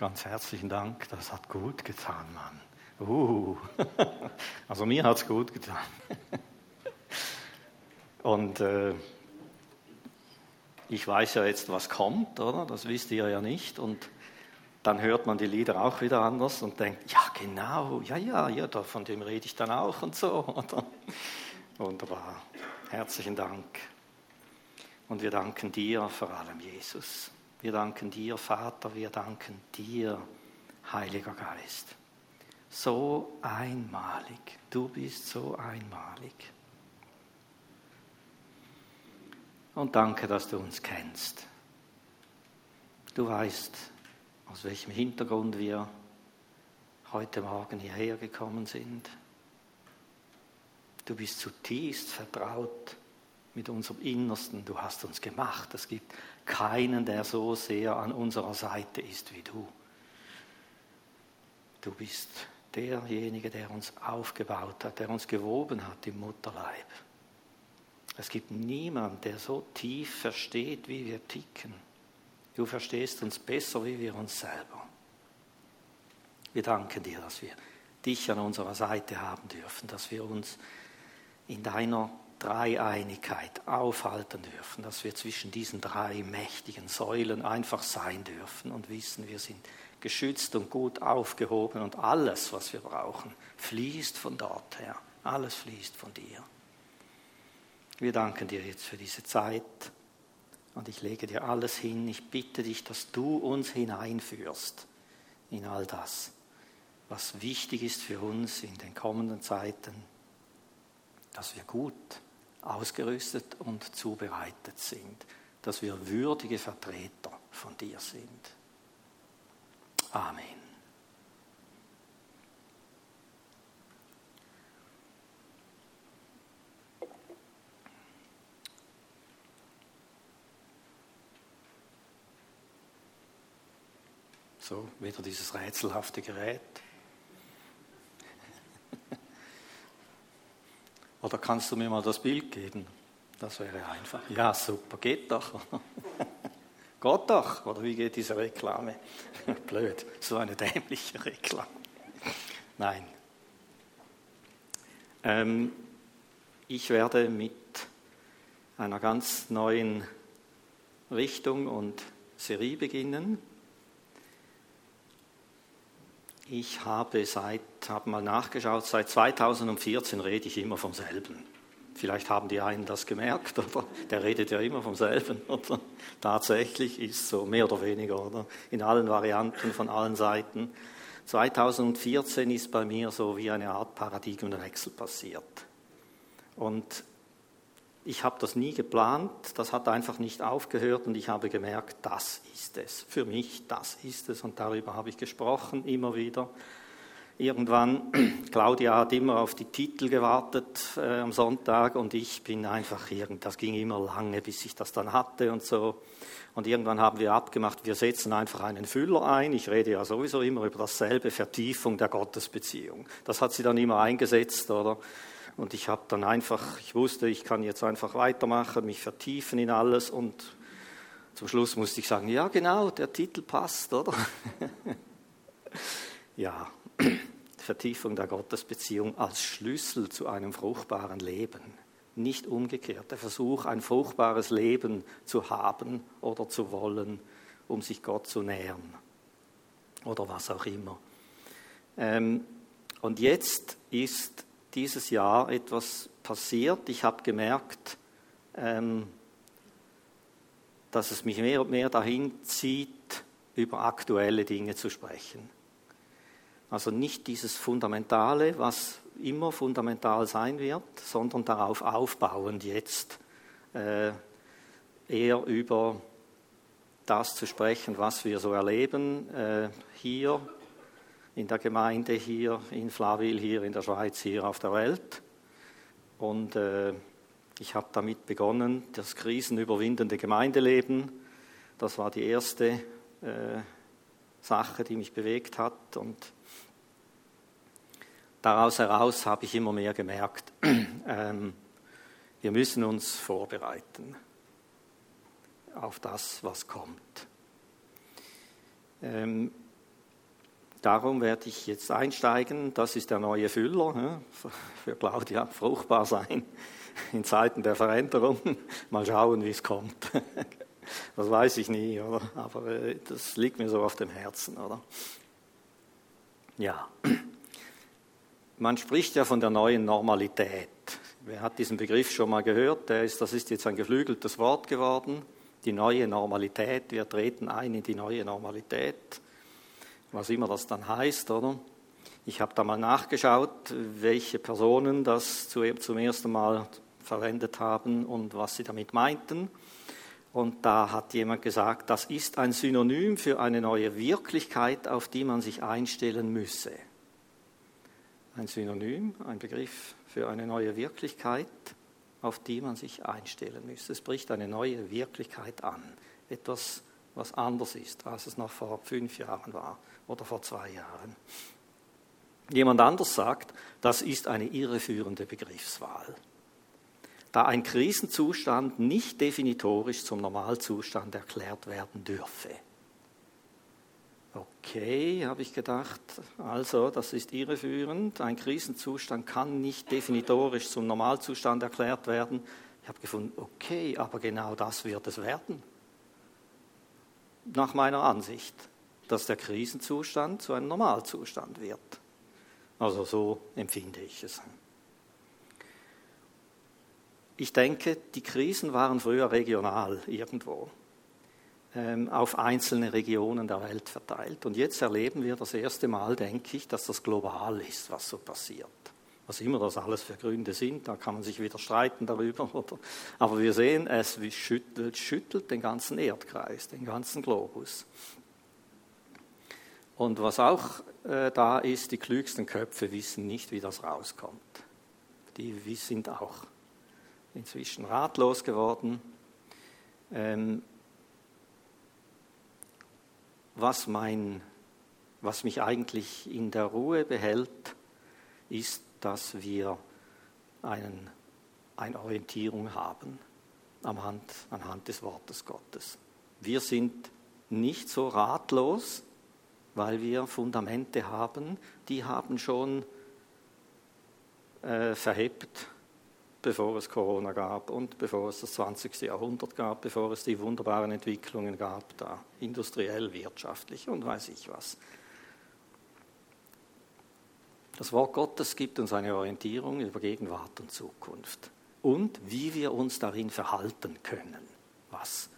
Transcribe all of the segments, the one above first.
Ganz herzlichen Dank, das hat gut getan, Mann. Uh, also mir hat es gut getan. Und äh, ich weiß ja jetzt, was kommt, oder? Das wisst ihr ja nicht. Und dann hört man die Lieder auch wieder anders und denkt, ja genau, ja, ja, ja, von dem rede ich dann auch und so. Oder? Wunderbar. Herzlichen Dank. Und wir danken dir vor allem, Jesus. Wir danken dir, Vater, wir danken dir, Heiliger Geist. So einmalig, du bist so einmalig. Und danke, dass du uns kennst. Du weißt, aus welchem Hintergrund wir heute Morgen hierher gekommen sind. Du bist zutiefst vertraut mit unserem Innersten. Du hast uns gemacht. Es gibt keinen, der so sehr an unserer Seite ist wie du. Du bist derjenige, der uns aufgebaut hat, der uns gewoben hat im Mutterleib. Es gibt niemanden, der so tief versteht, wie wir ticken. Du verstehst uns besser, wie wir uns selber. Wir danken dir, dass wir dich an unserer Seite haben dürfen, dass wir uns in deiner Dreieinigkeit aufhalten dürfen, dass wir zwischen diesen drei mächtigen Säulen einfach sein dürfen und wissen, wir sind geschützt und gut aufgehoben und alles, was wir brauchen, fließt von dort her. Alles fließt von dir. Wir danken dir jetzt für diese Zeit und ich lege dir alles hin. Ich bitte dich, dass du uns hineinführst in all das, was wichtig ist für uns in den kommenden Zeiten, dass wir gut ausgerüstet und zubereitet sind, dass wir würdige Vertreter von dir sind. Amen. So, wieder dieses rätselhafte Gerät. Oder kannst du mir mal das Bild geben? Das wäre einfach. Ja, super, geht doch. Geht doch. Oder wie geht diese Reklame? Blöd, so eine dämliche Reklame. Nein. Ähm, ich werde mit einer ganz neuen Richtung und Serie beginnen. Ich habe seit, habe mal nachgeschaut, seit 2014 rede ich immer vom selben. Vielleicht haben die einen das gemerkt, oder? Der redet ja immer vom selben, oder? Tatsächlich ist so mehr oder weniger, oder? In allen Varianten, von allen Seiten. 2014 ist bei mir so wie eine Art Paradigmenwechsel passiert. Und ich habe das nie geplant, das hat einfach nicht aufgehört und ich habe gemerkt, das ist es. Für mich, das ist es und darüber habe ich gesprochen immer wieder. Irgendwann, Claudia hat immer auf die Titel gewartet äh, am Sonntag und ich bin einfach, irgend, das ging immer lange, bis ich das dann hatte und so. Und irgendwann haben wir abgemacht, wir setzen einfach einen Füller ein. Ich rede ja sowieso immer über dasselbe, Vertiefung der Gottesbeziehung. Das hat sie dann immer eingesetzt, oder? Und ich habe dann einfach, ich wusste, ich kann jetzt einfach weitermachen, mich vertiefen in alles und zum Schluss musste ich sagen, ja genau, der Titel passt, oder? ja, Vertiefung der Gottesbeziehung als Schlüssel zu einem fruchtbaren Leben. Nicht umgekehrt, der Versuch, ein fruchtbares Leben zu haben oder zu wollen, um sich Gott zu nähern oder was auch immer. Ähm, und jetzt ist dieses Jahr etwas passiert. Ich habe gemerkt, ähm, dass es mich mehr und mehr dahin zieht, über aktuelle Dinge zu sprechen. Also nicht dieses Fundamentale, was immer fundamental sein wird, sondern darauf aufbauend jetzt äh, eher über das zu sprechen, was wir so erleben, äh, hier in der Gemeinde hier in Flaville, hier in der Schweiz, hier auf der Welt. Und äh, ich habe damit begonnen, das krisenüberwindende Gemeindeleben. Das war die erste äh, Sache, die mich bewegt hat. Und daraus heraus habe ich immer mehr gemerkt, ähm, wir müssen uns vorbereiten auf das, was kommt. Ähm, darum werde ich jetzt einsteigen. Das ist der neue Füller für Claudia. Fruchtbar sein in Zeiten der Veränderung. Mal schauen, wie es kommt. Das weiß ich nie, oder? aber äh, das liegt mir so auf dem Herzen. Oder? Ja, man spricht ja von der neuen Normalität. Wer hat diesen Begriff schon mal gehört? Der ist, das ist jetzt ein geflügeltes Wort geworden. Die neue Normalität. Wir treten ein in die neue Normalität. Was immer das dann heißt, oder? Ich habe da mal nachgeschaut, welche Personen das zum ersten Mal verwendet haben und was sie damit meinten. Und da hat jemand gesagt, das ist ein Synonym für eine neue Wirklichkeit, auf die man sich einstellen müsse. Ein Synonym, ein Begriff für eine neue Wirklichkeit, auf die man sich einstellen müsste. Es bricht eine neue Wirklichkeit an. Etwas, was anders ist, als es noch vor fünf Jahren war oder vor zwei Jahren. Jemand anders sagt, das ist eine irreführende Begriffswahl. Da ein Krisenzustand nicht definitorisch zum Normalzustand erklärt werden dürfe. Okay, habe ich gedacht, also das ist irreführend. Ein Krisenzustand kann nicht definitorisch zum Normalzustand erklärt werden. Ich habe gefunden, okay, aber genau das wird es werden. Nach meiner Ansicht, dass der Krisenzustand zu einem Normalzustand wird. Also so empfinde ich es. Ich denke, die Krisen waren früher regional irgendwo. Ähm, auf einzelne Regionen der Welt verteilt. Und jetzt erleben wir das erste Mal, denke ich, dass das global ist, was so passiert. Was immer das alles für Gründe sind, da kann man sich wieder streiten darüber. Oder? Aber wir sehen, es schüttelt, schüttelt den ganzen Erdkreis, den ganzen Globus. Und was auch äh, da ist, die klügsten Köpfe wissen nicht, wie das rauskommt. Die sind auch inzwischen ratlos geworden. Ähm, was, mein, was mich eigentlich in der Ruhe behält, ist, dass wir einen, eine Orientierung haben anhand, anhand des Wortes Gottes. Wir sind nicht so ratlos, weil wir Fundamente haben, die haben schon äh, verhebt bevor es Corona gab und bevor es das 20. Jahrhundert gab, bevor es die wunderbaren Entwicklungen gab, da industriell, wirtschaftlich und weiß ich was. Das Wort Gottes gibt uns eine Orientierung über Gegenwart und Zukunft und wie wir uns darin verhalten können, was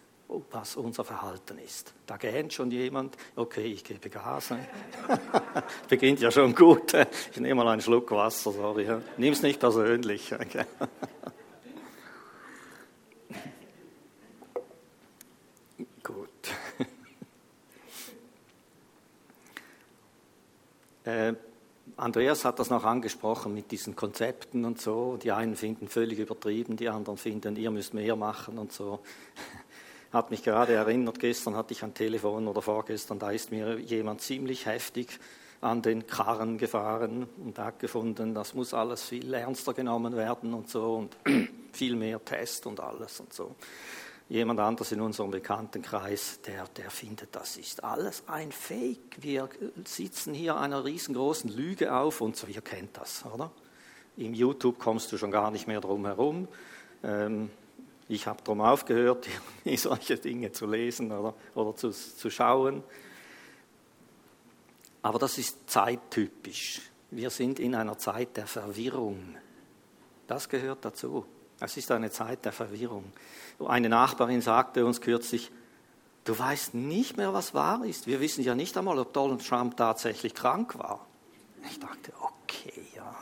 was unser Verhalten ist. Da gähnt schon jemand, okay, ich gebe Gas. Ne? Beginnt ja schon gut. Ich nehme mal einen Schluck Wasser, sorry. Nimm es nicht persönlich. Okay. gut. Äh, Andreas hat das noch angesprochen mit diesen Konzepten und so. Die einen finden völlig übertrieben, die anderen finden, ihr müsst mehr machen und so hat mich gerade erinnert, gestern hatte ich ein Telefon oder vorgestern, da ist mir jemand ziemlich heftig an den Karren gefahren und hat gefunden, das muss alles viel ernster genommen werden und so und viel mehr Test und alles und so. Jemand anders in unserem Bekanntenkreis, der, der findet, das ist alles ein Fake. Wir sitzen hier einer riesengroßen Lüge auf und so, ihr kennt das, oder? Im YouTube kommst du schon gar nicht mehr drum herum. Ähm, ich habe darum aufgehört, solche Dinge zu lesen oder, oder zu, zu schauen. Aber das ist zeittypisch. Wir sind in einer Zeit der Verwirrung. Das gehört dazu. Es ist eine Zeit der Verwirrung. Eine Nachbarin sagte uns kürzlich, du weißt nicht mehr, was wahr ist. Wir wissen ja nicht einmal, ob Donald Trump tatsächlich krank war. Ich dachte, okay, ja.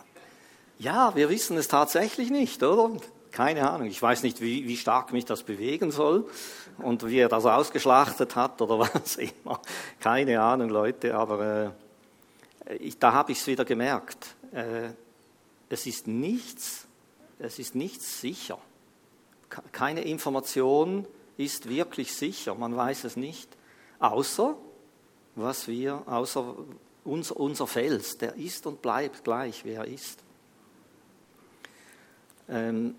Ja, wir wissen es tatsächlich nicht, oder? Keine Ahnung. Ich weiß nicht, wie, wie stark mich das bewegen soll und wie er das ausgeschlachtet hat oder was immer. Keine Ahnung, Leute, aber äh, ich, da habe ich es wieder gemerkt. Äh, es ist nichts, es ist nichts sicher. Keine Information ist wirklich sicher. Man weiß es nicht. Außer, was wir, außer unser, unser Fels, der ist und bleibt gleich, wie er ist. Ähm,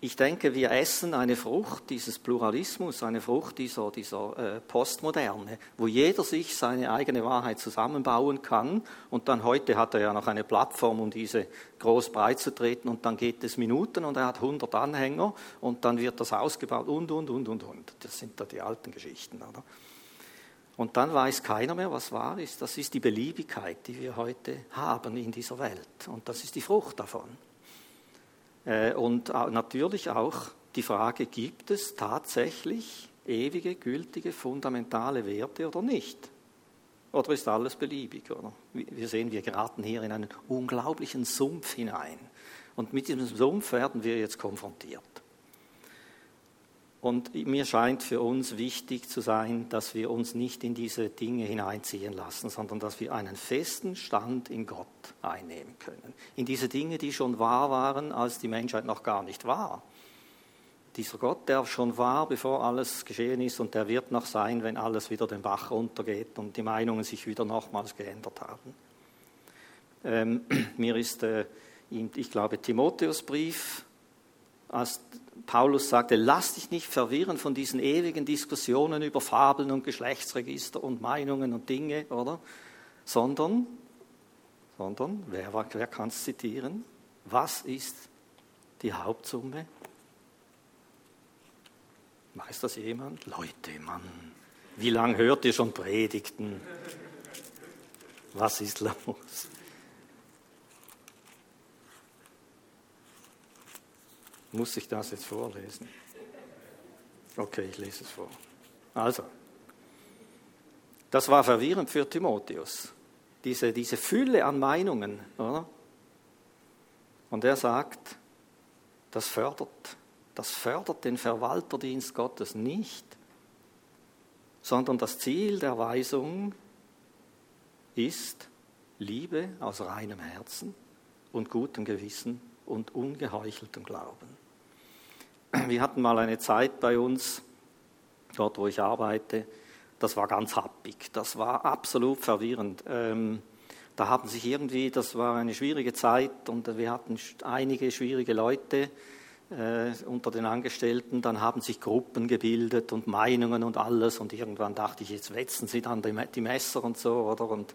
ich denke, wir essen eine Frucht dieses Pluralismus, eine Frucht dieser, dieser äh, Postmoderne, wo jeder sich seine eigene Wahrheit zusammenbauen kann. Und dann heute hat er ja noch eine Plattform, um diese groß breit zu treten. Und dann geht es Minuten und er hat 100 Anhänger und dann wird das ausgebaut und, und, und, und, und. Das sind da die alten Geschichten. Oder? Und dann weiß keiner mehr, was wahr ist. Das ist die Beliebigkeit, die wir heute haben in dieser Welt. Und das ist die Frucht davon. Äh, und natürlich auch die Frage, gibt es tatsächlich ewige, gültige, fundamentale Werte oder nicht? Oder ist alles beliebig? Oder? Wir sehen, wir geraten hier in einen unglaublichen Sumpf hinein. Und mit diesem Sumpf werden wir jetzt konfrontiert. Und mir scheint für uns wichtig zu sein, dass wir uns nicht in diese Dinge hineinziehen lassen, sondern dass wir einen festen Stand in Gott einnehmen können. In diese Dinge, die schon wahr waren, als die Menschheit noch gar nicht war. Dieser Gott, der schon war, bevor alles geschehen ist, und der wird noch sein, wenn alles wieder den Bach runtergeht und die Meinungen sich wieder nochmals geändert haben. Ähm, mir ist, äh, ich glaube, Timotheusbrief als Paulus sagte, lass dich nicht verwirren von diesen ewigen Diskussionen über Fabeln und Geschlechtsregister und Meinungen und Dinge, oder? Sondern, sondern, wer, wer kann es zitieren? Was ist die Hauptsumme? Weiß das jemand? Leute, Mann, wie lange hört ihr schon Predigten? Was ist los? Muss ich das jetzt vorlesen? Okay, ich lese es vor. Also, das war verwirrend für Timotheus, diese, diese Fülle an Meinungen. Oder? Und er sagt, das fördert, das fördert den Verwalterdienst Gottes nicht, sondern das Ziel der Weisung ist Liebe aus reinem Herzen und gutem Gewissen und ungeheucheltem Glauben. Wir hatten mal eine Zeit bei uns, dort wo ich arbeite, das war ganz happig, das war absolut verwirrend. Ähm, da haben sich irgendwie, das war eine schwierige Zeit und wir hatten einige schwierige Leute äh, unter den Angestellten, dann haben sich Gruppen gebildet und Meinungen und alles und irgendwann dachte ich, jetzt wetzen sie dann die Messer und so, oder? Und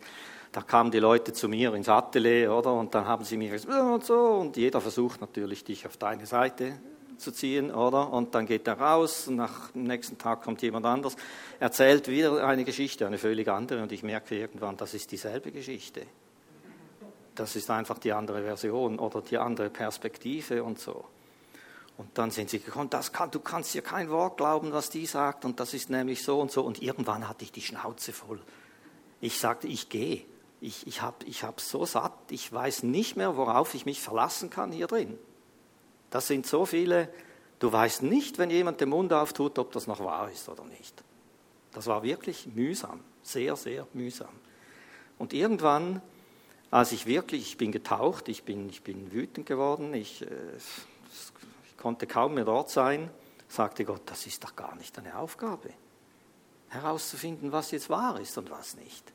da kamen die Leute zu mir ins Atelier, oder? Und dann haben sie mir gesagt, und so, und jeder versucht natürlich, dich auf deine Seite zu ziehen, oder? Und dann geht er raus, und nach dem nächsten Tag kommt jemand anders, erzählt wieder eine Geschichte, eine völlig andere, und ich merke irgendwann, das ist dieselbe Geschichte. Das ist einfach die andere Version oder die andere Perspektive und so. Und dann sind sie gekommen, das kann, du kannst dir kein Wort glauben, was die sagt, und das ist nämlich so und so. Und irgendwann hatte ich die Schnauze voll. Ich sagte, ich gehe. Ich, ich habe ich hab so satt, ich weiß nicht mehr, worauf ich mich verlassen kann hier drin. Das sind so viele, du weißt nicht, wenn jemand den Mund auftut, ob das noch wahr ist oder nicht. Das war wirklich mühsam, sehr, sehr mühsam. Und irgendwann, als ich wirklich, ich bin getaucht, ich bin, ich bin wütend geworden, ich, äh, konnte kaum mehr dort sein, sagte Gott, das ist doch gar nicht deine Aufgabe, herauszufinden, was jetzt wahr ist und was nicht.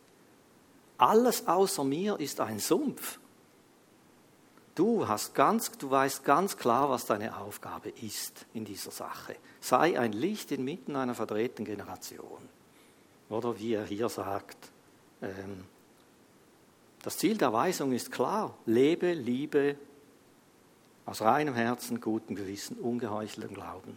Alles außer mir ist ein Sumpf. Du, hast ganz, du weißt ganz klar, was deine Aufgabe ist in dieser Sache. Sei ein Licht inmitten einer verdrehten Generation. Oder wie er hier sagt, ähm, das Ziel der Weisung ist klar. Lebe, liebe aus reinem Herzen, gutem Gewissen, ungeheucheltem Glauben.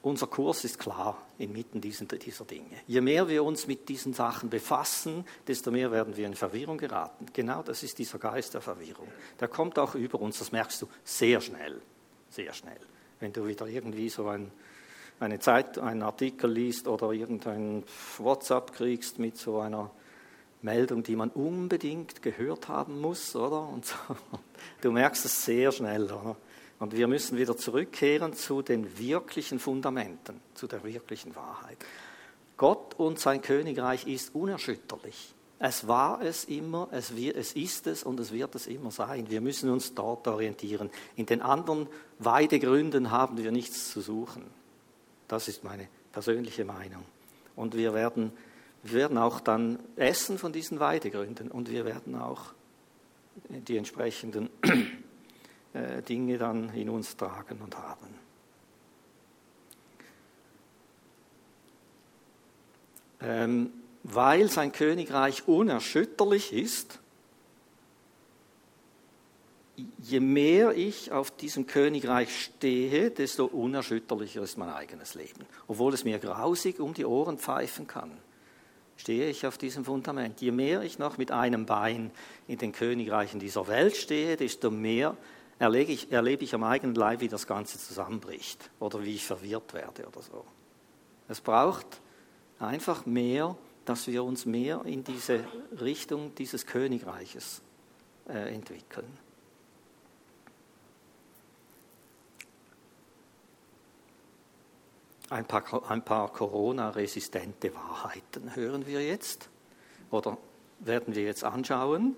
Unser Kurs ist klar inmitten dieser, Dinge. Je mehr wir uns mit diesen Sachen befassen, desto mehr werden wir in Verwirrung geraten. Genau das ist dieser Geist der Verwirrung. Der kommt auch über uns, das merkst du sehr schnell, sehr schnell. Wenn du wieder irgendwie so ein, eine Zeit, einen Artikel liest oder irgendein WhatsApp kriegst mit so einer Meldung, die man unbedingt gehört haben muss, oder? Und so. Du merkst es sehr schnell, oder? Und wir müssen wieder zurückkehren zu den wirklichen Fundamenten, zu der wirklichen Wahrheit. Gott und sein Königreich ist unerschütterlich. Es war es immer, es, ist es und es wird es immer sein. Wir müssen uns dort orientieren. In den anderen Weidegründen haben wir nichts zu suchen. Das ist meine persönliche Meinung. Und wir werden, wir werden auch dann essen von diesen Weidegründen und wir werden auch die entsprechenden äh, Dinge dann in uns tragen und haben. Ähm, weil sein Königreich unerschütterlich ist, je mehr ich auf diesem Königreich stehe, desto unerschütterlicher ist mein eigenes Leben. Obwohl es mir grausig um die Ohren pfeifen kann, stehe ich auf diesem Fundament. Je mehr ich noch mit einem Bein in den Königreichen dieser Welt stehe, desto mehr erlebe ich, erlebe ich am eigenen Leib, wie das Ganze zusammenbricht oder wie ich verwirrt werde oder so. Es braucht einfach mehr, dass wir uns mehr in diese Richtung dieses Königreiches äh, entwickeln. Ein paar, ein paar Corona-resistente Wahrheiten hören wir jetzt oder werden wir jetzt anschauen.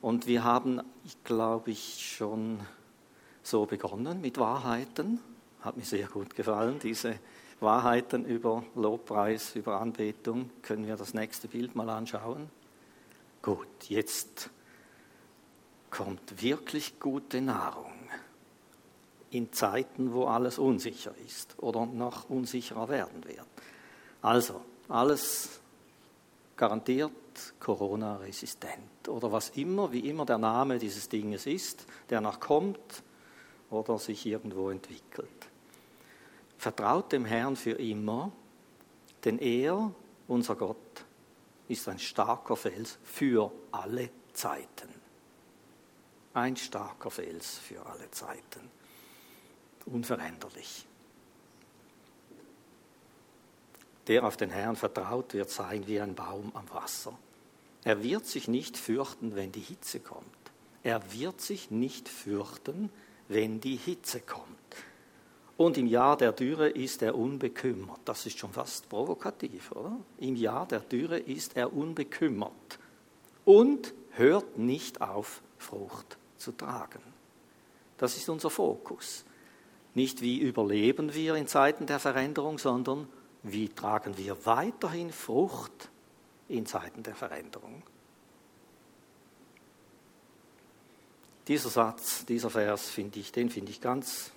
Und wir haben, glaube ich, schon so begonnen mit Wahrheiten. Hat mir sehr gut gefallen, diese Wahrheiten über Lobpreis, über Anbetung. Können wir das nächste Bild mal anschauen? Gut, jetzt kommt wirklich gute Nahrung in Zeiten, wo alles unsicher ist oder noch unsicherer werden wird. Also, alles garantiert Corona-resistent oder was immer, wie immer der Name dieses Dinges ist, der noch kommt oder sich irgendwo entwickelt. Vertraut dem Herrn für immer, denn er, unser Gott, ist ein starker Fels für alle Zeiten. Ein starker Fels für alle Zeiten unveränderlich. Der auf den Herrn vertraut, wird sein wie ein Baum am Wasser. Er wird sich nicht fürchten, wenn die Hitze kommt. Er wird sich nicht fürchten, wenn die Hitze kommt. Und im Jahr der Dürre ist er unbekümmert. Das ist schon fast provokativ, oder? Im Jahr der Dürre ist er unbekümmert und hört nicht auf, Frucht zu tragen. Das ist unser Fokus. Nicht wie überleben wir in Zeiten der Veränderung, sondern wie tragen wir weiterhin Frucht in Zeiten der Veränderung. Dieser Satz, dieser Vers, finde ich, den finde ich ganz,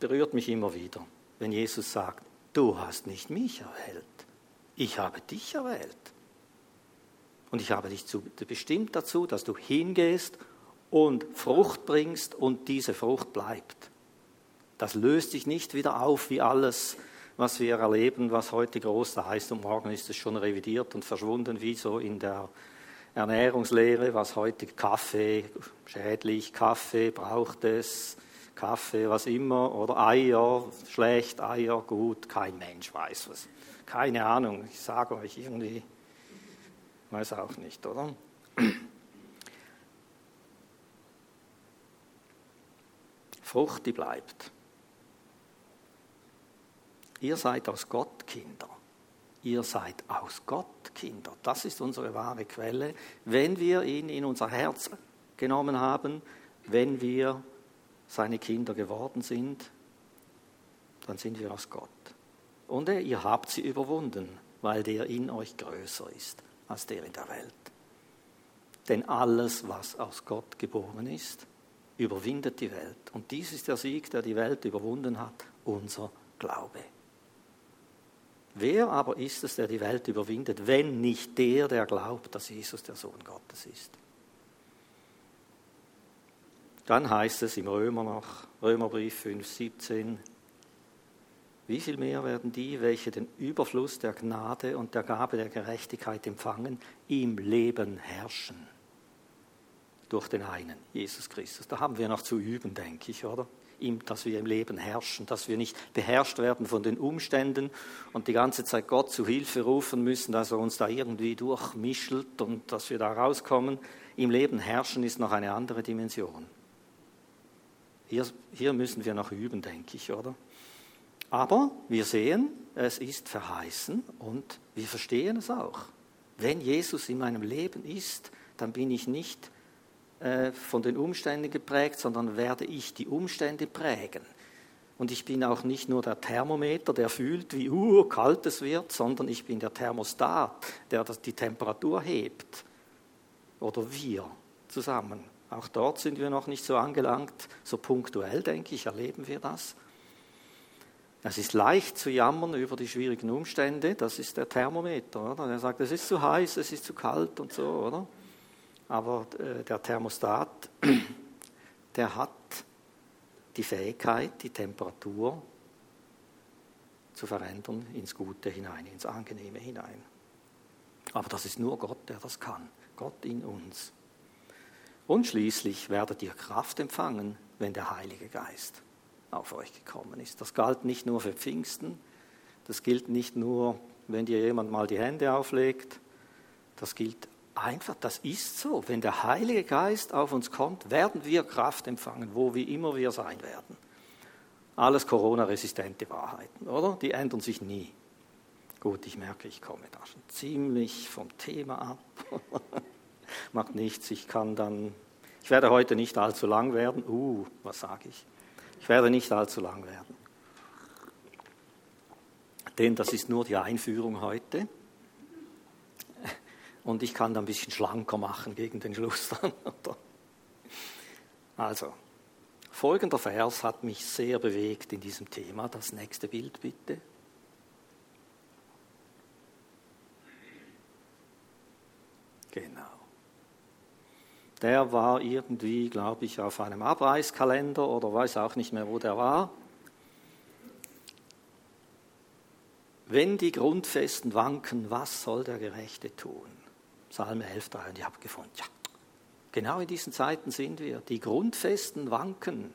berührt mich immer wieder, wenn Jesus sagt, du hast nicht mich erwählt, ich habe dich erwählt. Und ich habe dich bestimmt dazu, dass du hingehst und Frucht bringst und diese Frucht bleibt. Das löst sich nicht wieder auf wie alles, was wir erleben, was heute groß da heißt und morgen ist es schon revidiert und verschwunden, wie so in der Ernährungslehre, was heute Kaffee, schädlich, Kaffee braucht es, Kaffee, was immer, oder Eier, schlecht, Eier, gut, kein Mensch weiß was. Keine Ahnung, ich sage euch irgendwie, weiß auch nicht, oder? Frucht, die bleibt. Ihr seid aus Gott Kinder. Ihr seid aus Gott Kinder. Das ist unsere wahre Quelle. Wenn wir ihn in unser Herz genommen haben, wenn wir seine Kinder geworden sind, dann sind wir aus Gott. Und ihr habt sie überwunden, weil der in euch größer ist als der in der Welt. Denn alles, was aus Gott geboren ist, überwindet die Welt. Und dies ist der Sieg, der die Welt überwunden hat, unser Glaube. Wer aber ist es, der die Welt überwindet, wenn nicht der, der glaubt, dass Jesus der Sohn Gottes ist? Dann heißt es im Römer noch, Römerbrief 5, 17, wie viel mehr werden die, welche den Überfluss der Gnade und der Gabe der Gerechtigkeit empfangen, im Leben herrschen? Durch den einen, Jesus Christus. Da haben wir noch zu üben, denke ich, oder? Dass wir im Leben herrschen, dass wir nicht beherrscht werden von den Umständen und die ganze Zeit Gott zu Hilfe rufen müssen, dass er uns da irgendwie durchmischelt und dass wir da rauskommen. Im Leben herrschen ist noch eine andere Dimension. Hier, hier müssen wir noch üben, denke ich, oder? Aber wir sehen, es ist verheißen und wir verstehen es auch. Wenn Jesus in meinem Leben ist, dann bin ich nicht äh, von den Umständen geprägt, sondern werde ich die Umstände prägen. Und ich bin auch nicht nur der Thermometer, der fühlt, wie uh, kalt es wird, sondern ich bin der Thermostat, der die Temperatur hebt. Oder wir zusammen Auch dort sind wir noch nicht so angelangt. So punktuell, denke ich, erleben wir das. Es ist leicht zu jammern über die schwierigen Umstände. Das ist der Thermometer. Oder? Er sagt, es ist zu heiß, es ist zu kalt und so, oder? Aber äh, der Thermostat, der hat die Fähigkeit, die Temperatur zu verändern ins Gute hinein, ins Angenehme hinein. Aber das ist nur Gott, der das kann. Gott in uns. Und schließlich werdet ihr Kraft empfangen, wenn der Heilige Geist auf euch gekommen ist. Das galt nicht nur für Pfingsten, das gilt nicht nur, wenn dir jemand mal die Hände auflegt, das gilt einfach, das ist so. Wenn der Heilige Geist auf uns kommt, werden wir Kraft empfangen, wo wie immer wir sein werden. Alles Corona-resistente Wahrheiten, oder? Die ändern sich nie. Gut, ich merke, ich komme da schon ziemlich vom Thema ab. Macht nichts, ich kann dann, ich werde heute nicht allzu lang werden. Uh, was sage ich? Ich werde nicht allzu lang werden. Denn das ist nur die Einführung heute. Und ich kann da ein bisschen schlanker machen gegen den Schluss dann. Also, folgender Vers hat mich sehr bewegt in diesem Thema. Das nächste Bild bitte. Genau. Der war irgendwie, glaube ich, auf einem Abreißkalender oder weiß auch nicht mehr, wo der war. Wenn die Grundfesten wanken, was soll der Gerechte tun? Psalm 11, 3. Und ich habe gefunden, ja, genau in diesen Zeiten sind wir. Die Grundfesten wanken.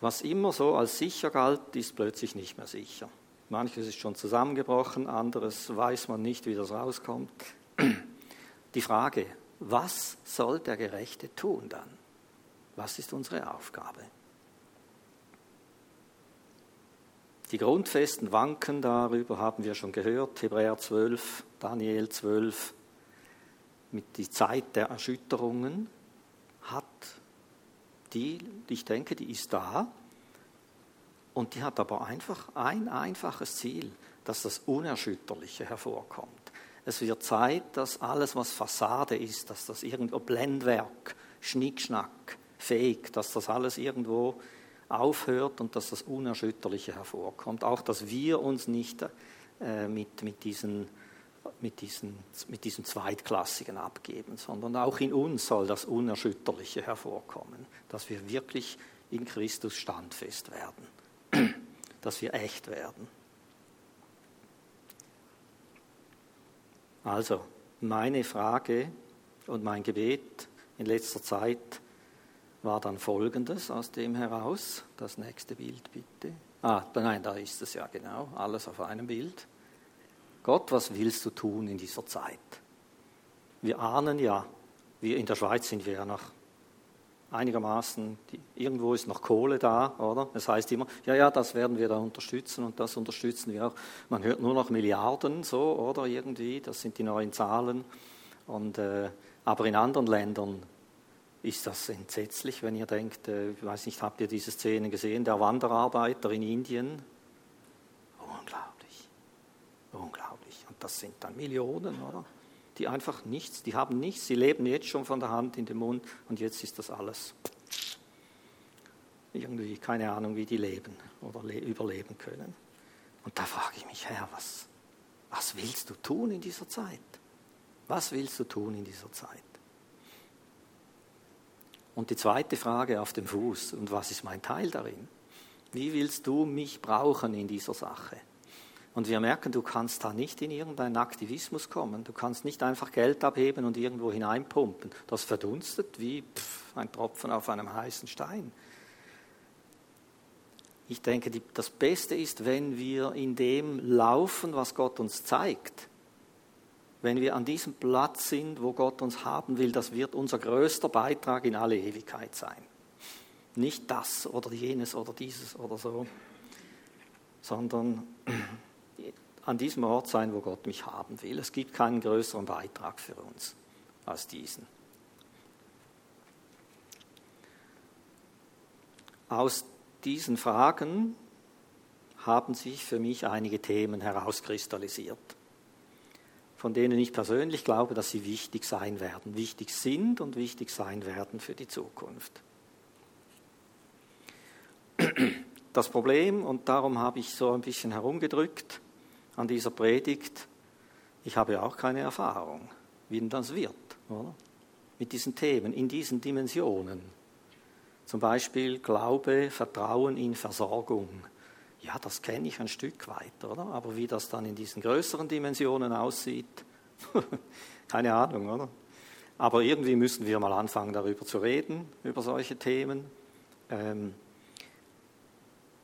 Was immer so als sicher galt, ist plötzlich nicht mehr sicher. Manches ist schon zusammengebrochen, anderes weiß man nicht, wie das rauskommt. Die Frage, was soll der Gerechte tun dann? Was ist unsere Aufgabe? Die Grundfesten wanken, darüber haben wir schon gehört, Hebräer 12, Daniel 12, mit die Zeit der Erschütterungen hat die, ich denke, die ist da. Und die hat aber einfach ein einfaches Ziel, dass das Unerschütterliche hervorkommt. Es wird Zeit, dass alles, was Fassade ist, dass das irgendwo Blendwerk, Schnickschnack, Fake, dass das alles irgendwo aufhört und dass das Unerschütterliche hervorkommt. Auch, dass wir uns nicht äh, mit, mit, diesen, mit, diesen, mit diesem Zweitklassigen abgeben, sondern auch in uns soll das Unerschütterliche hervorkommen, dass wir wirklich in Christus standfest werden, dass wir echt werden. Also, meine Frage und mein Gebet in letzter Zeit war dann folgendes aus dem heraus. Das nächste Bild bitte. Ah, nein, da ist es ja genau, alles auf einem Bild. Gott, was willst du tun in dieser Zeit? Wir ahnen ja, wir in der Schweiz sind wir ja noch einigermaßen, die, irgendwo ist noch Kohle da, oder? Das heißt immer, ja, ja, das werden wir da unterstützen und das unterstützen wir auch. Man hört nur noch Milliarden, so, oder irgendwie, das sind die neuen Zahlen. Und, äh, aber in anderen Ländern ist das entsetzlich, wenn ihr denkt, äh, ich weiß nicht, habt ihr diese Szene gesehen, der Wanderarbeiter in Indien? Unglaublich, unglaublich. Und das sind dann Millionen, oder? die einfach nichts, die haben nichts, sie leben jetzt schon von der Hand in den Mund und jetzt ist das alles irgendwie keine Ahnung, wie die leben oder überleben können. Und da frage ich mich, Herr, was, was willst du tun in dieser Zeit? Was willst du tun in dieser Zeit? Und die zweite Frage auf dem Fuß, und was ist mein Teil darin? Wie willst du mich brauchen in dieser Sache? Und wir merken, du kannst da nicht in irgendeinen Aktivismus kommen. Du kannst nicht einfach Geld abheben und irgendwo hineinpumpen. Das verdunstet wie ein Tropfen auf einem heißen Stein. Ich denke, das Beste ist, wenn wir in dem laufen, was Gott uns zeigt. Wenn wir an diesem Platz sind, wo Gott uns haben will, das wird unser größter Beitrag in alle Ewigkeit sein. Nicht das oder jenes oder dieses oder so, sondern an diesem Ort sein, wo Gott mich haben will. Es gibt keinen größeren Beitrag für uns als diesen. Aus diesen Fragen haben sich für mich einige Themen herauskristallisiert. Von denen ich persönlich glaube, dass sie wichtig sein werden, wichtig sind und wichtig sein werden für die Zukunft. Das Problem, und darum habe ich so ein bisschen herumgedrückt an dieser Predigt, ich habe auch keine Erfahrung, wie denn das wird, oder? mit diesen Themen, in diesen Dimensionen. Zum Beispiel Glaube, Vertrauen in Versorgung. Ja, das kenne ich ein Stück weit, oder? Aber wie das dann in diesen größeren Dimensionen aussieht, keine Ahnung, oder? Aber irgendwie müssen wir mal anfangen, darüber zu reden, über solche Themen. Ähm,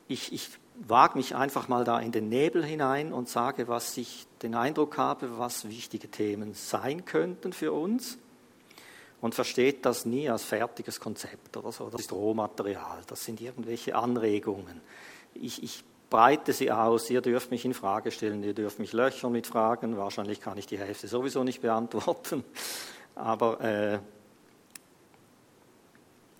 ich, ich wage mich einfach mal da in den Nebel hinein und sage, was ich den Eindruck habe, was wichtige Themen sein könnten für uns und versteht das nie als fertiges Konzept oder so. Das ist Rohmaterial, das sind irgendwelche Anregungen. Ich, ich breite sie aus, ihr dürft mich in Frage stellen, ihr dürft mich löchern mit Fragen, wahrscheinlich kann ich die Hälfte sowieso nicht beantworten, aber äh,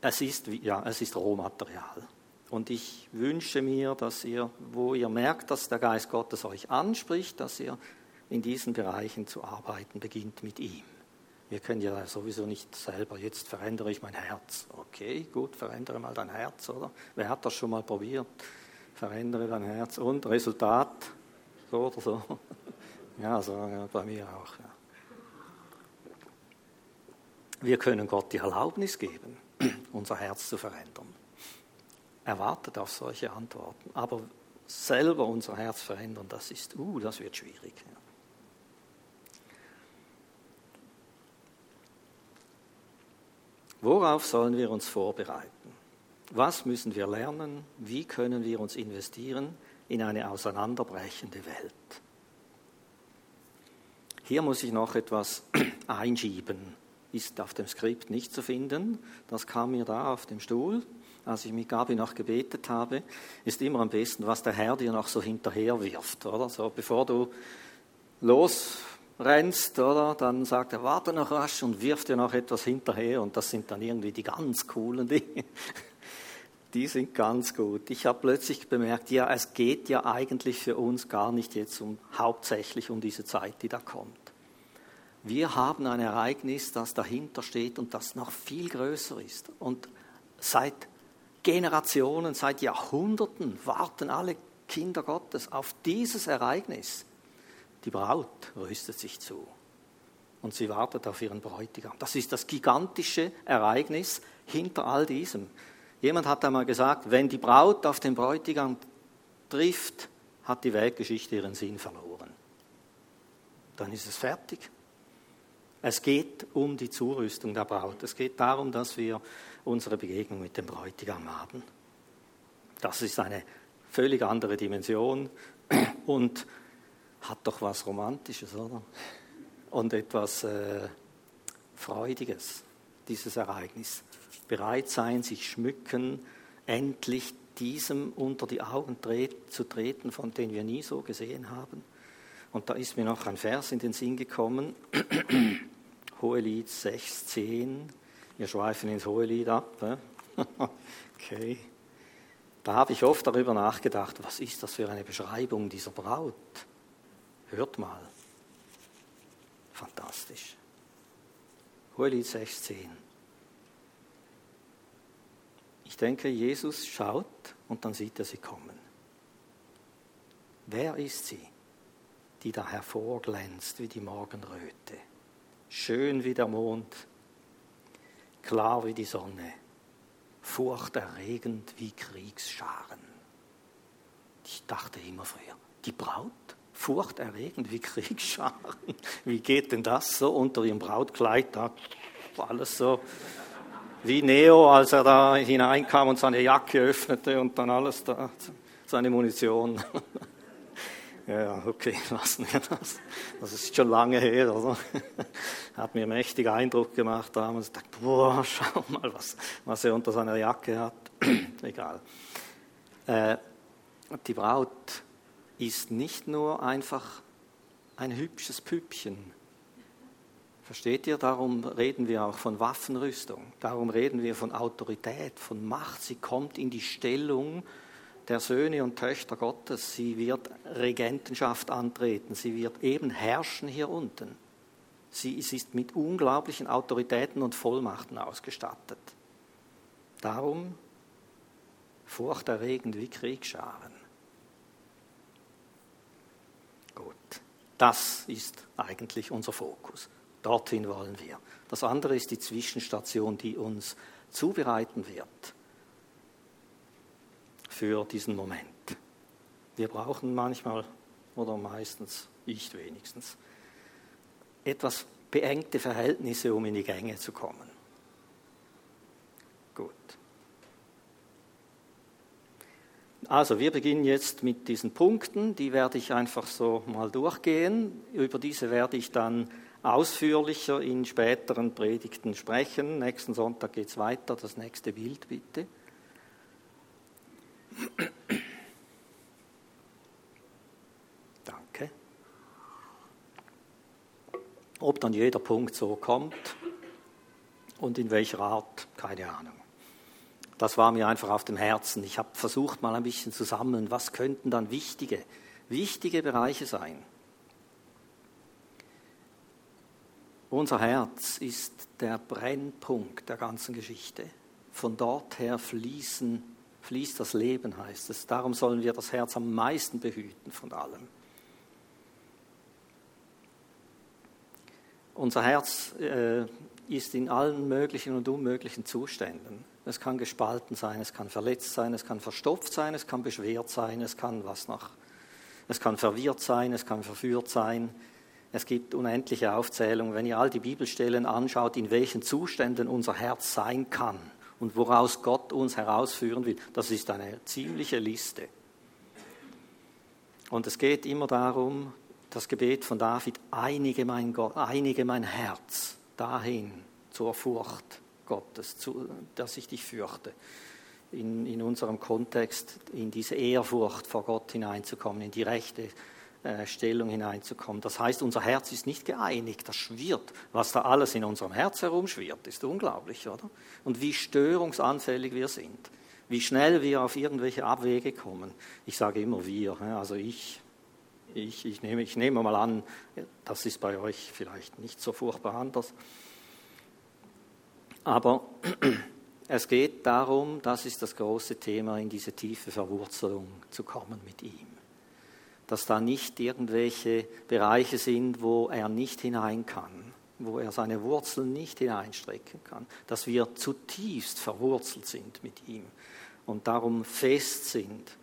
es, ist, ja, es ist Rohmaterial. Und ich wünsche mir, dass ihr, wo ihr merkt, dass der Geist Gottes euch anspricht, dass ihr in diesen Bereichen zu arbeiten beginnt mit ihm. Wir können ja sowieso nicht selber, jetzt verändere ich mein Herz. Okay, gut, verändere mal dein Herz, oder? Wer hat das schon mal probiert? Verändere dein Herz und Resultat, so oder so. Ja, so ja, bei mir auch. Ja. Wir können Gott die Erlaubnis geben, unser Herz zu verändern erwartet auf solche Antworten. Aber selber unser Herz verändern, das ist, uh, das wird schwierig. Ja. Worauf sollen wir uns vorbereiten? Was müssen wir lernen? Wie können wir uns investieren in eine auseinanderbrechende Welt? Hier muss ich noch etwas einschieben. Ist auf dem Skript nicht zu finden. Das kam mir da auf dem Stuhl als ich mit Gabi noch gebetet habe, ist immer am besten, was der Herr dir noch so hinterher wirft, oder? So, bevor du losrennst, oder? Dann sagt er, warte noch rasch und wirft dir noch etwas hinterher und das sind dann irgendwie die ganz coolen Dinge. Die sind ganz gut. Ich habe plötzlich bemerkt, ja, es geht ja eigentlich für uns gar nicht jetzt um, hauptsächlich um diese Zeit, die da kommt. Wir haben ein Ereignis, das dahinter steht und das noch viel größer ist. Und seit Generationen, seit Jahrhunderten warten alle Kinder Gottes auf dieses Ereignis. Die Braut rüstet sich zu und sie wartet auf ihren Bräutigam. Das ist das gigantische Ereignis hinter all diesem. Jemand hat einmal gesagt, wenn die Braut auf den Bräutigam trifft, hat die Weltgeschichte ihren Sinn verloren. Dann ist es fertig. Es geht um die Zurüstung der Braut. Es geht darum, dass wir unsere Begegnung mit dem Bräutigam haben. Das ist eine völlig andere Dimension und hat doch was Romantisches, oder? Und etwas äh, Freudiges, dieses Ereignis. Bereit sein, sich schmücken, endlich diesem unter die Augen zu treten, von dem wir nie so gesehen haben. Und da ist mir noch ein Vers in den Sinn gekommen, Hohelied 6, 10. Wir schweifen ins Hohelied ab. Okay. Da habe ich oft darüber nachgedacht, was ist das für eine Beschreibung dieser Braut? Hört mal. Fantastisch. Hohelied 16. Ich denke, Jesus schaut und dann sieht er sie kommen. Wer ist sie? die da hervorglänzt wie die Morgenröte, schön wie der Mond, klar wie die Sonne, furchterregend wie Kriegsscharen. Ich dachte immer früher, die Braut, furchterregend wie Kriegsscharen. Wie geht denn das so unter ihrem Brautkleid? Da alles so wie Neo, als er da hineinkam und seine Jacke öffnete und dann alles da, seine Munition. Ja, okay, lassen wir das. Das ist schon lange her, oder? Hat mir mächtig Eindruck gemacht damals. Ich dachte, boah, schau mal, was, was er unter seiner Jacke hat. Egal. Äh, die Braut ist nicht nur einfach ein hübsches Püppchen. Versteht ihr? Darum reden wir auch von Waffenrüstung. Darum reden wir von Autorität, von Macht. Sie kommt in die Stellung der Söhne und Töchter Gottes. Sie wird Regentenschaft antreten. Sie wird eben herrschen hier unten. Sie ist mit unglaublichen Autoritäten und Vollmachten ausgestattet. Darum furchterregend wie Kriegsscharen. Gut, das ist eigentlich unser Fokus. Dorthin wollen wir. Das andere ist die Zwischenstation, die uns zubereiten wird für diesen Moment. Wir brauchen manchmal oder meistens, ich wenigstens, etwas beengte Verhältnisse, um in die Gänge zu kommen. Gut. Also wir beginnen jetzt mit diesen Punkten, die werde ich einfach so mal durchgehen. Über diese werde ich dann ausführlicher in späteren Predigten sprechen. Nächsten Sonntag geht es weiter. Das nächste Bild bitte. Danke. Ob dann jeder Punkt so kommt und in welcher Art, keine Ahnung. Das war mir einfach auf dem Herzen. Ich habe versucht, mal ein bisschen zu sammeln, was könnten dann wichtige, wichtige Bereiche sein. Unser Herz ist der Brennpunkt der ganzen Geschichte. Von dort her fließen, fließt das Leben, heißt es. Darum sollen wir das Herz am meisten behüten von allem. Unser Herz äh, ist in allen möglichen und unmöglichen Zuständen. Es kann gespalten sein, es kann verletzt sein, es kann verstopft sein, es kann beschwert sein, es kann was noch. Es kann verwirrt sein, es kann verführt sein, es gibt unendliche Aufzählungen. Wenn ihr all die Bibelstellen anschaut, in welchen Zuständen unser Herz sein kann und woraus Gott uns herausführen will, das ist eine ziemliche Liste. Und es geht immer darum, das Gebet von David, einige mein, Gott, einige mein Herz dahin zur Furcht Gottes, zu, dass ich dich fürchte. In, in unserem Kontext, in diese Ehrfurcht vor Gott hineinzukommen, in die rechte Stellung hineinzukommen. Das heißt, unser Herz ist nicht geeinigt, das schwirrt. Was da alles in unserem Herz herumschwirrt, ist unglaublich, oder? Und wie störungsanfällig wir sind, wie schnell wir auf irgendwelche Abwege kommen. Ich sage immer wir, also ich, ich, ich, nehme, ich nehme mal an, das ist bei euch vielleicht nicht so furchtbar anders. Aber es geht darum, das ist das große Thema, in diese tiefe Verwurzelung zu kommen mit ihm dass da nicht irgendwelche Bereiche sind, wo er nicht hinein kann, wo er seine Wurzeln nicht hineinstrecken kann, dass wir zutiefst verwurzelt sind mit ihm und darum fest sind.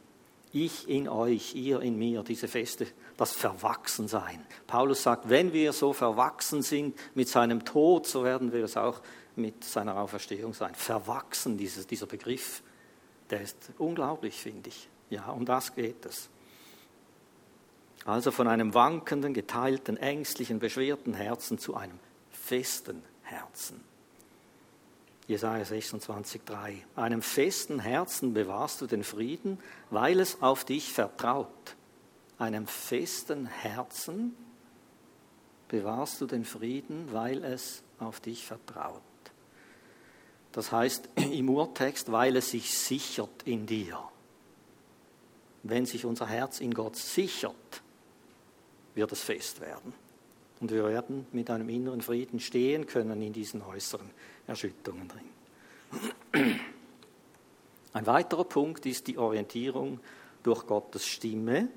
Ich in euch, ihr in mir, diese feste, das Verwachsensein. Paulus sagt, wenn wir so verwachsen sind mit seinem Tod, so werden wir es auch mit seiner Auferstehung sein. Verwachsen, dieses, dieser Begriff, der ist unglaublich, finde ich. Ja, um das geht es. Also von einem wankenden, geteilten, ängstlichen, beschwerten Herzen zu einem festen Herzen. Jesaja 26,3. Einem festen Herzen bewahrst du den Frieden, weil es auf dich vertraut. Einem festen Herzen bewahrst du den Frieden, weil es auf dich vertraut. Das heißt im Urtext, weil es sich sichert in dir. Wenn sich unser Herz in Gott sichert, wird es fest werden. Und wir werden mit einem inneren Frieden stehen können in diesen äußeren Erschütterungen drin. Ein weiterer Punkt ist die Orientierung durch Gottes Stimme.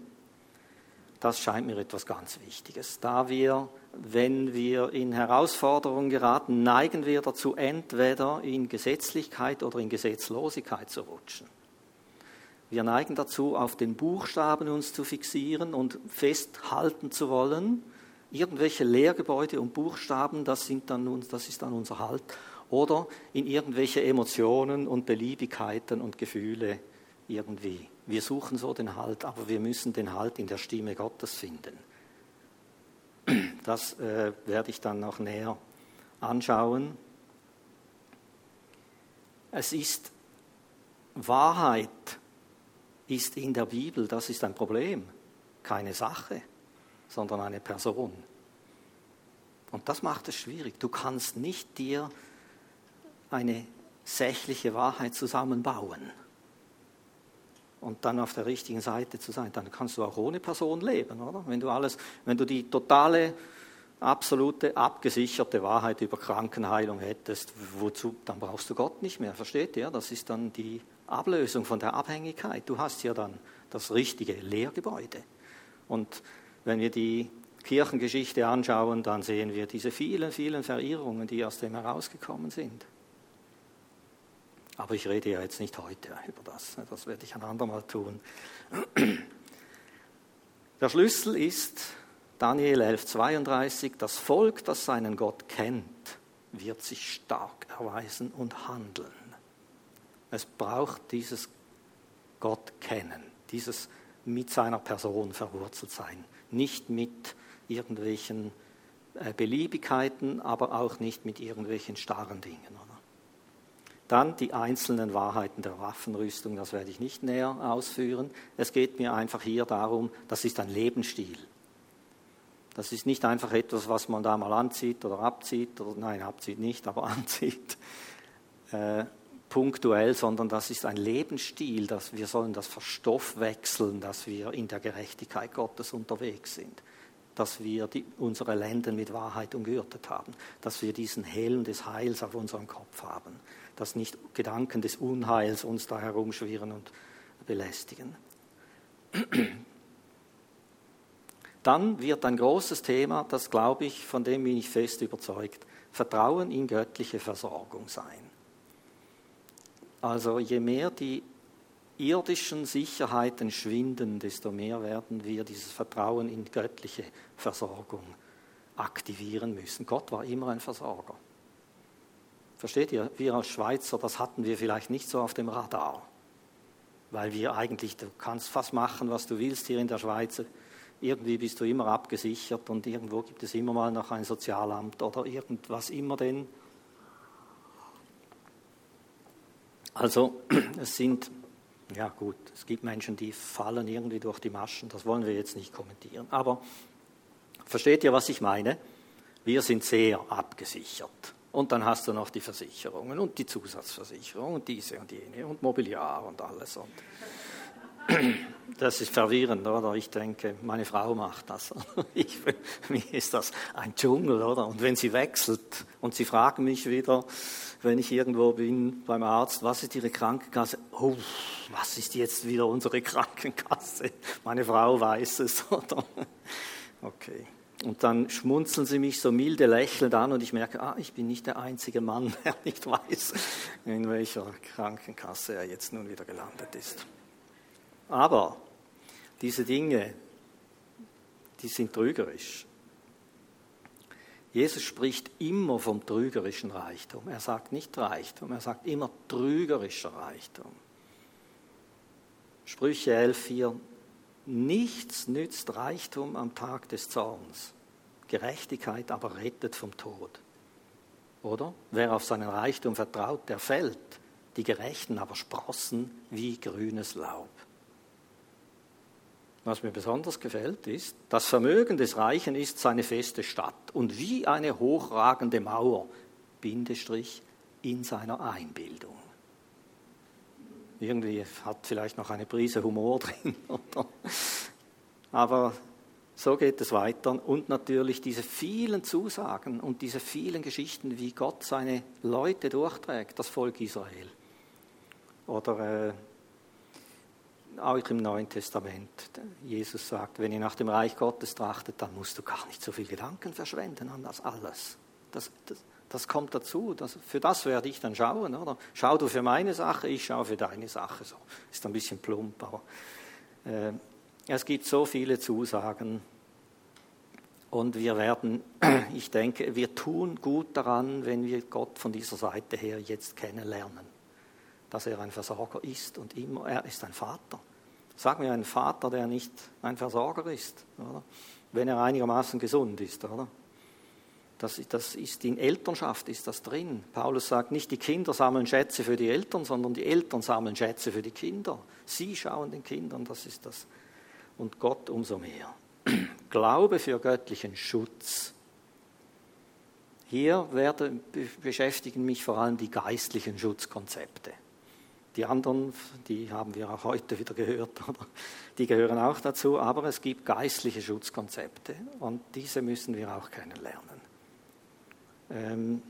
Das scheint mir etwas ganz Wichtiges. Da wir, wenn wir in Herausforderungen geraten, neigen wir dazu, entweder in Gesetzlichkeit oder in Gesetzlosigkeit zu rutschen. Wir neigen dazu, auf den Buchstaben uns zu fixieren und festhalten zu wollen. Irgendwelche Lehrgebäude und Buchstaben, das, sind dann, das ist dann unser Halt. Oder in irgendwelche Emotionen und Beliebigkeiten und Gefühle irgendwie. Wir suchen so den Halt, aber wir müssen den Halt in der Stimme Gottes finden. Das äh, werde ich dann noch näher anschauen. Es ist Wahrheit, ist in der Bibel, das ist ein Problem, keine Sache, sondern eine Person. Und das macht es schwierig. Du kannst nicht dir eine sächliche Wahrheit zusammenbauen. und dann auf der richtigen Seite zu sein, dann kannst du auch ohne Person leben, oder? Wenn du alles, wenn du die totale, absolute, abgesicherte Wahrheit über Krankenheilung hättest, wozu, dann brauchst du Gott nicht mehr, versteht ihr? Das ist dann die Ablösung von der Abhängigkeit. Du hast ja dann das richtige Lehrgebäude. Und wenn wir die Kirchengeschichte anschauen, dann sehen wir diese vielen, vielen Verirrungen, die aus dem herausgekommen sind. Aber ich rede ja jetzt nicht heute über das, das werde ich ein andermal tun. Der Schlüssel ist Daniel 11:32, das Volk, das seinen Gott kennt, wird sich stark erweisen und handeln. Es braucht dieses Gott kennen, dieses mit seiner Person verwurzelt sein, nicht mit irgendwelchen äh, Beliebigkeiten, aber auch nicht mit irgendwelchen starren Dingen. Oder? Dann die einzelnen Wahrheiten der Waffenrüstung, das werde ich nicht näher ausführen. Es geht mir einfach hier darum, das ist ein Lebensstil. Das ist nicht einfach etwas, was man da mal anzieht oder abzieht, oder nein, abzieht nicht, aber anzieht, äh, punktuell, sondern das ist ein Lebensstil, dass wir sollen das verstoffwechseln, dass wir in der Gerechtigkeit Gottes unterwegs sind dass wir die, unsere Lenden mit Wahrheit umgürtet haben, dass wir diesen Helm des Heils auf unserem Kopf haben, dass nicht Gedanken des Unheils uns da herumschwirren und belästigen. Dann wird ein großes Thema, das glaube ich, von dem bin ich fest überzeugt, Vertrauen in göttliche Versorgung sein. Also je mehr die irdischen Sicherheiten schwinden, desto mehr werden wir dieses Vertrauen in göttliche Versorgung aktivieren müssen. Gott war immer ein Versorger. Versteht ihr? Wir als Schweizer, das hatten wir vielleicht nicht so auf dem Radar, weil wir eigentlich, du kannst fast machen, was du willst hier in der Schweiz. Irgendwie bist du immer abgesichert und irgendwo gibt es immer mal noch ein Sozialamt oder irgendwas immer denn. Also es sind ja gut, es gibt Menschen, die fallen irgendwie durch die Maschen, das wollen wir jetzt nicht kommentieren. Aber versteht ihr, was ich meine? Wir sind sehr abgesichert. Und dann hast du noch die Versicherungen und die Zusatzversicherung und diese und jene und Mobiliar und alles. Und das ist verwirrend, oder? Ich denke, meine Frau macht das. Ich, mir ist das ein Dschungel, oder? Und wenn sie wechselt und sie fragen mich wieder, wenn ich irgendwo bin beim Arzt, was ist Ihre Krankenkasse? Oh, was ist jetzt wieder unsere Krankenkasse? Meine Frau weiß es, oder? Okay. Und dann schmunzeln sie mich so milde lächelnd an und ich merke, ah, ich bin nicht der einzige Mann, der nicht weiß, in welcher Krankenkasse er jetzt nun wieder gelandet ist. Aber diese Dinge, die sind trügerisch. Jesus spricht immer vom trügerischen Reichtum. Er sagt nicht Reichtum, er sagt immer trügerischer Reichtum. Sprüche 11.4 Nichts nützt Reichtum am Tag des Zorns, Gerechtigkeit aber rettet vom Tod. Oder? Wer auf seinen Reichtum vertraut, der fällt, die Gerechten aber sprossen wie grünes Laub. Was mir besonders gefällt, ist, das Vermögen des Reichen ist seine feste Stadt und wie eine hochragende Mauer, Bindestrich, in seiner Einbildung. Irgendwie hat vielleicht noch eine Prise Humor drin. Oder? Aber so geht es weiter. Und natürlich diese vielen Zusagen und diese vielen Geschichten, wie Gott seine Leute durchträgt, das Volk Israel. Oder äh, auch im Neuen Testament. Jesus sagt, wenn ihr nach dem Reich Gottes trachtet, dann musst du gar nicht so viel Gedanken verschwenden an das alles. Das, das, das kommt dazu. Das, für das werde ich dann schauen. Oder? Schau du für meine Sache, ich schaue für deine Sache. So ist ein bisschen plump, aber äh, es gibt so viele Zusagen. Und wir werden, ich denke, wir tun gut daran, wenn wir Gott von dieser Seite her jetzt kennenlernen dass er ein Versorger ist und immer, er ist ein Vater. Sag mir einen Vater, der nicht ein Versorger ist, oder? wenn er einigermaßen gesund ist. Oder? Das, das ist in Elternschaft ist das drin. Paulus sagt nicht, die Kinder sammeln Schätze für die Eltern, sondern die Eltern sammeln Schätze für die Kinder. Sie schauen den Kindern, das ist das. Und Gott umso mehr. Glaube für göttlichen Schutz. Hier werde, beschäftigen mich vor allem die geistlichen Schutzkonzepte die anderen, die haben wir auch heute wieder gehört, die gehören auch dazu, aber es gibt geistliche Schutzkonzepte und diese müssen wir auch kennenlernen. Ähm,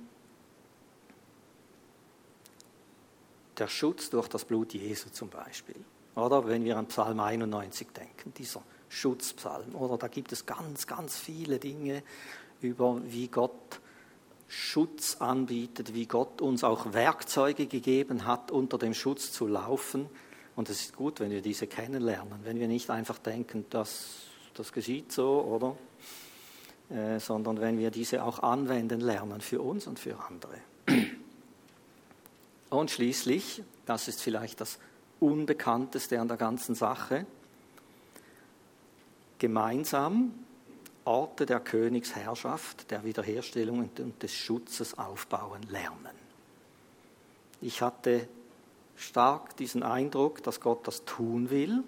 der Schutz durch das Blut Jesu zum Beispiel. Oder wenn wir an Psalm 91 denken, dieser Schutzpsalm. Oder da gibt es ganz, ganz viele Dinge über, wie Gott Schutz anbietet, wie Gott uns auch Werkzeuge gegeben hat, unter dem Schutz zu laufen. Und es ist gut, wenn wir diese kennenlernen, wenn wir nicht einfach denken, das, das geschieht so, oder? Äh, sondern wenn wir diese auch anwenden lernen für uns und für andere. Und schließlich, das ist vielleicht das Unbekannteste an der ganzen Sache, gemeinsam Orte der Königsherrschaft, der Wiederherstellung und des Schutzes aufbauen lernen. Ich hatte stark diesen Eindruck, dass Gott das tun will,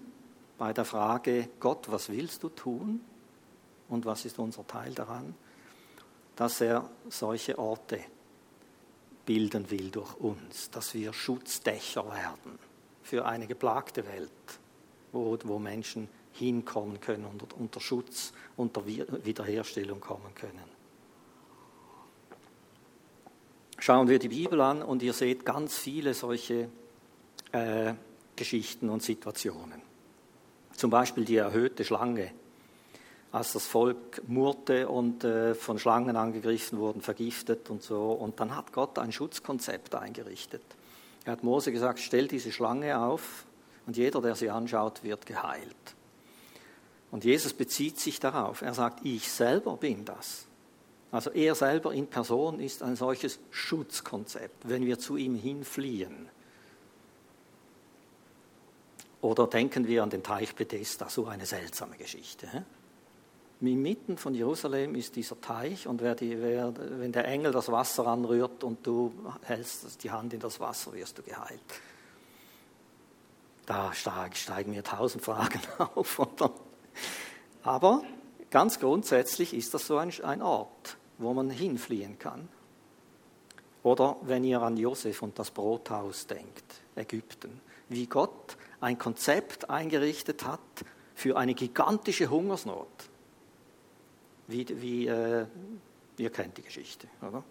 bei der Frage, Gott, was willst du tun und was ist unser Teil daran, dass er solche Orte bilden will durch uns, dass wir Schutzdächer werden für eine geplagte Welt, wo, wo Menschen hinkommen können und unter Schutz, unter Wiederherstellung kommen können. Schauen wir die Bibel an und ihr seht ganz viele solche äh, Geschichten und Situationen. Zum Beispiel die erhöhte Schlange, als das Volk murrte und äh, von Schlangen angegriffen wurden, vergiftet und so. Und dann hat Gott ein Schutzkonzept eingerichtet. Er hat Mose gesagt, stell diese Schlange auf und jeder, der sie anschaut, wird geheilt. Und Jesus bezieht sich darauf. Er sagt, ich selber bin das. Also er selber in Person ist ein solches Schutzkonzept, wenn wir zu ihm hinfliehen. Oder denken wir an den Teich Bethesda, so eine seltsame Geschichte. Inmitten von Jerusalem ist dieser Teich und wer die, wer, wenn der Engel das Wasser anrührt und du hältst die Hand in das Wasser, wirst du geheilt. Da steigen mir tausend Fragen auf. Aber ganz grundsätzlich ist das so ein, Ort, wo man hinfliehen kann. Oder wenn ihr an Josef und das Brothaus denkt, Ägypten, wie Gott ein Konzept eingerichtet hat für eine gigantische Hungersnot. Wie, wie äh, ihr kennt die Geschichte, oder?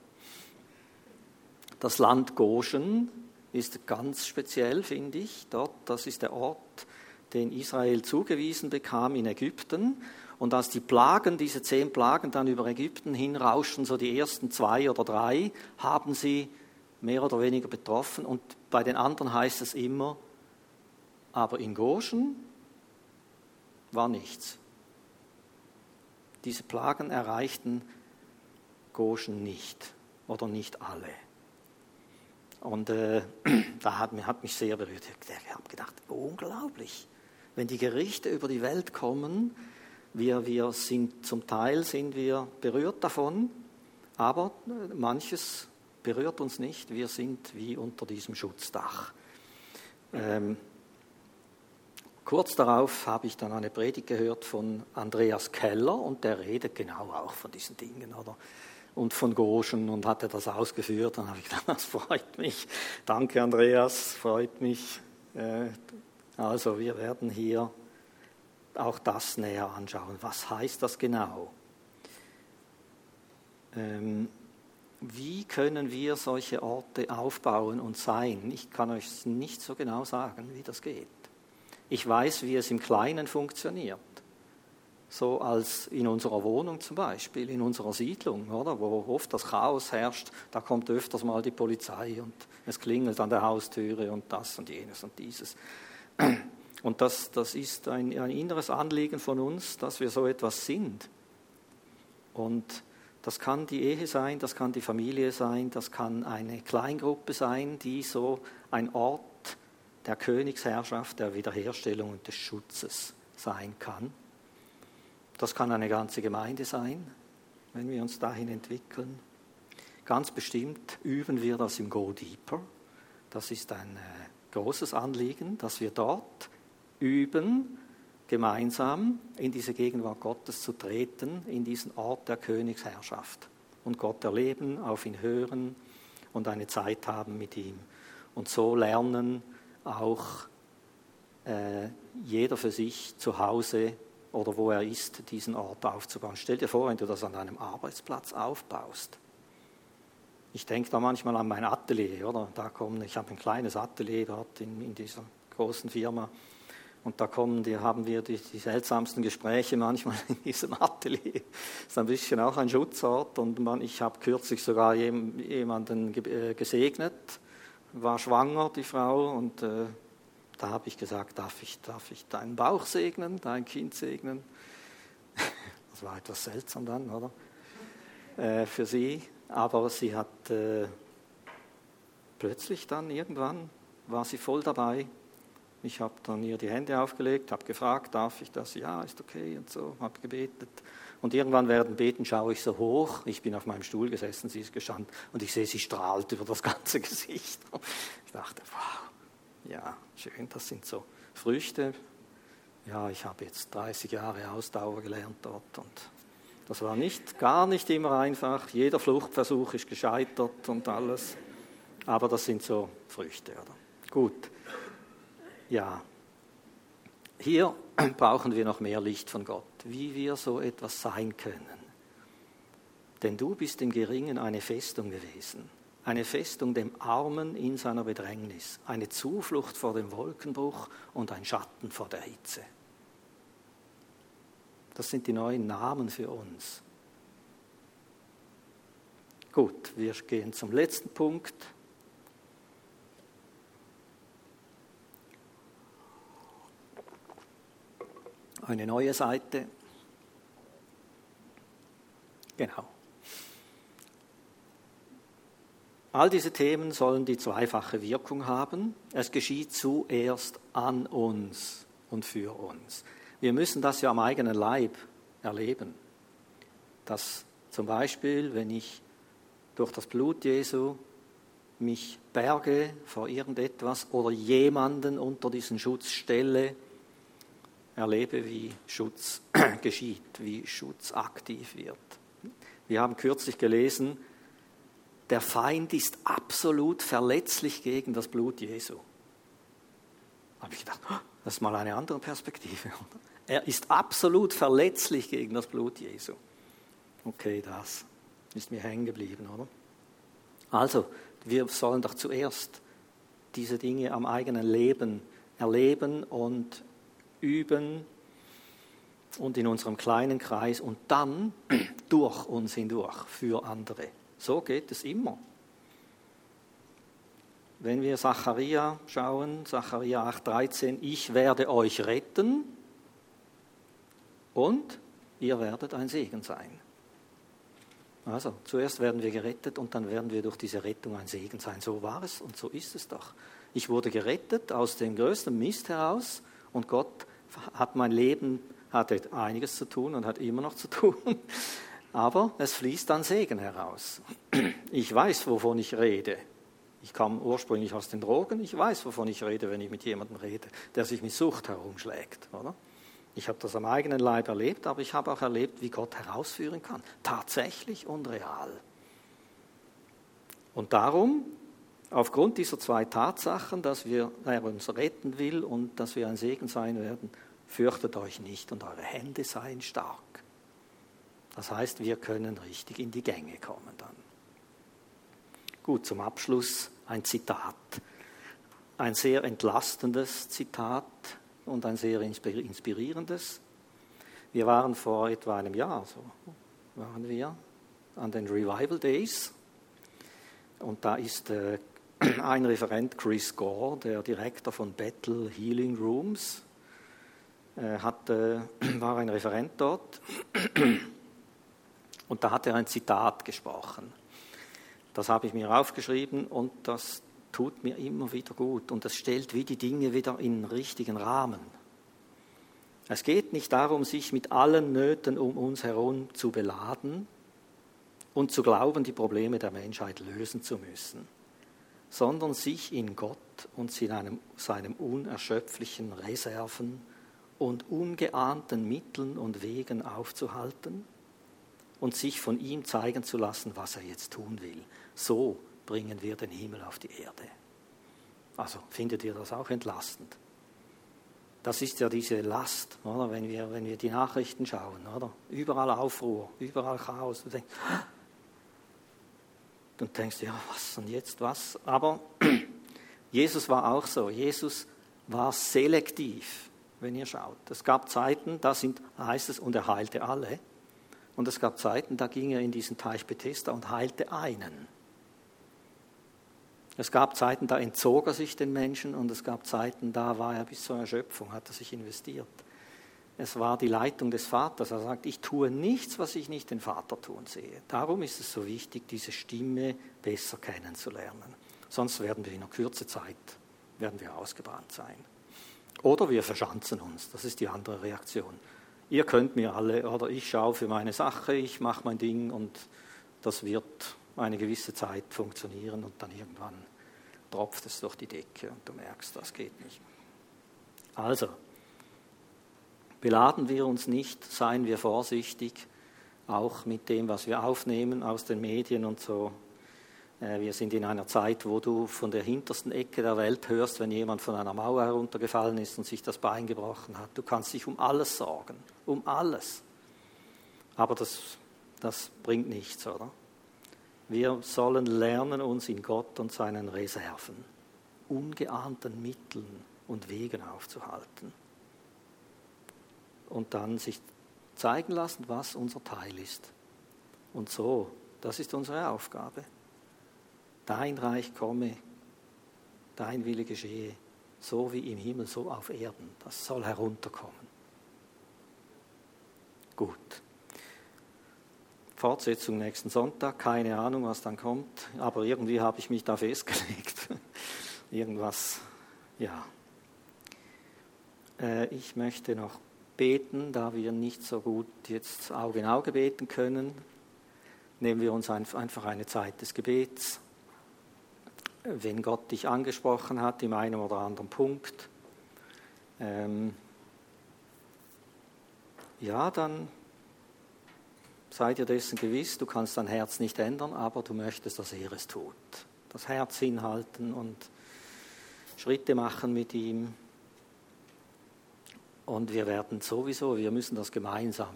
Das Land Goshen ist ganz speziell, finde ich. Dort, das ist der Ort, den Israel zugewiesen bekam in Ägypten. Und als die Plagen, diese zehn Plagen dann über Ägypten hinrauschten, so die ersten zwei oder drei, haben sie mehr oder weniger betroffen. Und bei den anderen heißt es immer, aber in Goshen war nichts. Diese Plagen erreichten Goshen nicht oder nicht alle. Und äh, da hat, hat mich sehr berührt. Ich habe gedacht, unglaublich wenn die Gerichte über die Welt kommen, wir, wir sind zum Teil sind wir berührt davon, aber manches berührt uns nicht. Wir sind wie unter diesem Schutzdach. Ähm, kurz darauf habe ich dann eine Predigt gehört von Andreas Keller und der redet genau auch von diesen Dingen, oder? Und von Goschen und hatte das ausgeführt. Dann habe ich gedacht, das freut mich. Danke, Andreas, freut mich. Also wir werden hier auch das näher anschauen. Was heißt das genau? Ähm, wie können wir solche Orte aufbauen und sein? Ich kann euch nicht so genau sagen, wie das geht. Ich weiß, wie es im Kleinen funktioniert. So als in unserer Wohnung zum Beispiel, in unserer Siedlung, oder, wo oft das Chaos herrscht, da kommt öfters mal die Polizei und es klingelt an der Haustüre und das und jenes und dieses. Und das, das ist ein, ein inneres Anliegen von uns, dass wir so etwas sind. Und das kann die Ehe sein, das kann die Familie sein, das kann eine Kleingruppe sein, die so ein Ort der Königsherrschaft, der Wiederherstellung und des Schutzes sein kann. Das kann eine ganze Gemeinde sein, wenn wir uns dahin entwickeln. Ganz bestimmt üben wir das im Go Deeper. Das ist ein äh, großes Anliegen, dass wir dort üben, gemeinsam in diese Gegenwart Gottes zu treten, in diesen Ort der Königsherrschaft und Gott erleben, auf ihn hören und eine Zeit haben mit ihm und so lernen, auch äh, jeder für sich zu Hause oder wo er ist, diesen Ort aufzubauen. Stell dir vor, wenn du das an deinem Arbeitsplatz aufbaust. Ich denke da manchmal an mein Atelier, oder? Da kommen, ich habe ein kleines Atelier dort in, in dieser großen Firma. Und da kommen, die, haben wir die, die, seltsamsten Gespräche manchmal in diesem Atelier. Das ist ein bisschen auch ein Schutzort. Und man, ich habe kürzlich sogar jemanden äh, gesegnet, war schwanger, die Frau, und äh, da habe ich gesagt, darf ich, darf ich deinen Bauch segnen, dein Kind segnen? Das war etwas seltsam dann, oder? Äh, für sie. Aber sie hat äh, plötzlich dann irgendwann, war sie voll dabei. Ich habe dann ihr die Hände aufgelegt, habe gefragt, darf ich das? Ja, ist okay und so, habe gebetet. Und irgendwann während Beten schaue ich so hoch. Ich bin auf meinem Stuhl gesessen, sie ist gestanden und ich sehe, sie strahlt über das ganze Gesicht. Ich dachte, wow, ja, schön, das sind so Früchte. Ja, ich habe jetzt 30 Jahre Ausdauer gelernt dort und das war nicht, gar nicht immer einfach. Jeder Fluchtversuch ist gescheitert und alles. Aber das sind so Früchte, oder? Gut. Ja. Hier brauchen wir noch mehr Licht von Gott, wie wir so etwas sein können. Denn du bist im Geringen eine Festung gewesen eine Festung dem Armen in seiner Bedrängnis, eine Zuflucht vor dem Wolkenbruch und ein Schatten vor der Hitze. Das sind die neuen Namen für uns. Gut, wir gehen zum letzten Punkt. Eine neue Seite. Genau. All diese Themen sollen die zweifache Wirkung haben. Es geschieht zuerst an uns und für uns. Wir müssen das ja am eigenen Leib erleben. Dass zum Beispiel, wenn ich durch das Blut Jesu mich berge vor irgendetwas oder jemanden unter diesen Schutz stelle, erlebe, wie Schutz geschieht, wie Schutz aktiv wird. Wir haben kürzlich gelesen, der Feind ist absolut verletzlich gegen das Blut Jesu. Da habe ich gedacht, das ist mal eine andere Perspektive. Er ist absolut verletzlich gegen das Blut Jesu. Okay, das ist mir hängen geblieben, oder? Also, wir sollen doch zuerst diese Dinge am eigenen Leben erleben und üben und in unserem kleinen Kreis und dann durch uns hindurch für andere. So geht es immer. Wenn wir Zacharia schauen, Zacharia 8,13, ich werde euch retten und ihr werdet ein Segen sein. Also, zuerst werden wir gerettet und dann werden wir durch diese Rettung ein Segen sein. So war es und so ist es doch. Ich wurde gerettet aus dem größten Mist heraus und Gott hat mein Leben, hatte einiges zu tun und hat immer noch zu tun aber es fließt dann Segen heraus. Ich weiß, wovon ich rede. Ich kam ursprünglich aus den Drogen, ich weiß, wovon ich rede, wenn ich mit jemandem rede, der sich mit Sucht herumschlägt. Oder? Ich habe das am eigenen Leib erlebt, aber ich habe auch erlebt, wie Gott herausführen kann. Tatsächlich und real. Und darum, aufgrund dieser zwei Tatsachen, dass wir, er uns retten will und dass wir ein Segen sein werden, fürchtet euch nicht und eure Hände seien stark. Das heißt, wir können richtig in die Gänge kommen dann. Gut, zum Abschluss ein Zitat. Ein sehr entlastendes Zitat und ein sehr inspirierendes. Wir waren vor etwa einem Jahr, so waren wir, an den Revival Days. Und da ist äh, ein Referent, Chris Gore, der Direktor von Battle Healing Rooms, äh, äh, war ein Referent dort. Und da hat er ein Zitat gesprochen. Das habe ich mir aufgeschrieben und das tut mir immer wieder gut und das stellt wie die Dinge wieder in den richtigen Rahmen. Es geht nicht darum, sich mit allen Nöten um uns herum zu beladen und zu glauben, die Probleme der Menschheit lösen zu müssen, sondern sich in Gott und seinem, seinem unerschöpflichen Reserven und ungeahnten Mitteln und Wegen aufzuhalten und sich von ihm zeigen zu lassen, was er jetzt tun will. So bringen wir den Himmel auf die Erde. Also findet ihr das auch entlastend? Das ist ja diese Last, oder? Wenn, wir, wenn wir die Nachrichten schauen. Oder? Überall Aufruhr, überall Chaos. Du denkst, du denkst, ja, was und jetzt was? Aber Jesus war auch so. Jesus war selektiv, wenn ihr schaut. Es gab Zeiten, da sind, heißt es, und er heilte alle. Und es gab Zeiten, da ging er in diesen Teich Bethesda und heilte einen. Es gab Zeiten, da entzog er sich den Menschen und es gab Zeiten, da war er bis zur Erschöpfung, hat er sich investiert. Es war die Leitung des Vaters. Er sagt, ich tue nichts, was ich nicht den Vater tun sehe. Darum ist es so wichtig, diese Stimme besser kennenzulernen. Sonst werden wir in einer Kürze Zeit werden wir ausgebrannt sein. Oder wir verschanzen uns. Das ist die andere Reaktion. Ihr könnt mir alle, oder ich schaue für meine Sache, ich mache mein Ding und das wird eine gewisse Zeit funktionieren und dann irgendwann tropft es durch die Decke und du merkst, das geht nicht. Also, beladen wir uns nicht, seien wir vorsichtig, auch mit dem, was wir aufnehmen aus den Medien und so. Äh, wir sind in einer Zeit, wo du von der hintersten Ecke der Welt hörst, wenn jemand von einer Mauer heruntergefallen ist und sich das Bein gebrochen hat. Du kannst dich um alles sorgen, um alles. Aber das, das bringt nichts, oder? Wir sollen lernen, uns in Gott und seinen Reserven, ungeahnten Mitteln und Wegen aufzuhalten. Und dann sich zeigen lassen, was unser Teil ist. Und so, das ist unsere Aufgabe. Dein Reich komme, dein Wille geschehe, so wie im Himmel, so auf Erden. Das soll herunterkommen. Gut. Fortsetzung nächsten Sonntag, keine Ahnung, was dann kommt, aber irgendwie habe ich mich da festgelegt. Irgendwas, ja. Äh, ich möchte noch beten, da wir nicht so gut jetzt Auge in Auge beten können, nehmen wir uns einfach eine Zeit des Gebets. Wenn Gott dich angesprochen hat, in einem oder anderen Punkt, ähm, ja, dann sei dir dessen gewiss, du kannst dein Herz nicht ändern, aber du möchtest, dass er es tut. Das Herz hinhalten und Schritte machen mit ihm. Und wir werden sowieso, wir müssen das gemeinsam,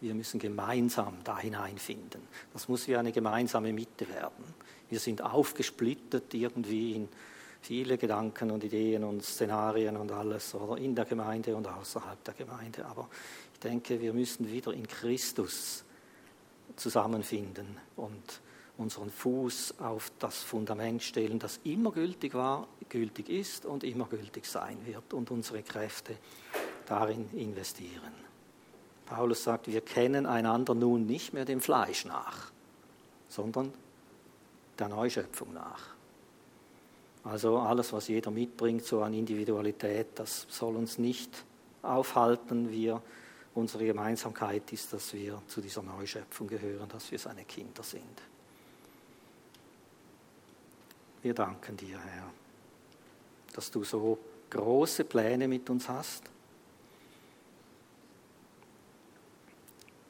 wir müssen gemeinsam da hineinfinden. Das muss wie eine gemeinsame Mitte werden. Wir sind aufgesplittet irgendwie in viele Gedanken und Ideen und Szenarien und alles, oder in der Gemeinde und außerhalb der Gemeinde. Aber denke, wir müssen wieder in Christus zusammenfinden und unseren Fuß auf das Fundament stellen, das immer gültig war, gültig ist und immer gültig sein wird und unsere Kräfte darin investieren. Paulus sagt, wir kennen einander nun nicht mehr dem Fleisch nach, sondern der Neuschöpfung nach. Also alles, was jeder mitbringt, so an Individualität, das soll uns nicht aufhalten. Wir unsere Gemeinsamkeit ist, dass wir zu dieser Neuschöpfung gehören, dass wir seine Kinder sind. Wir danken dir, Herr, dass du so große Pläne mit uns hast.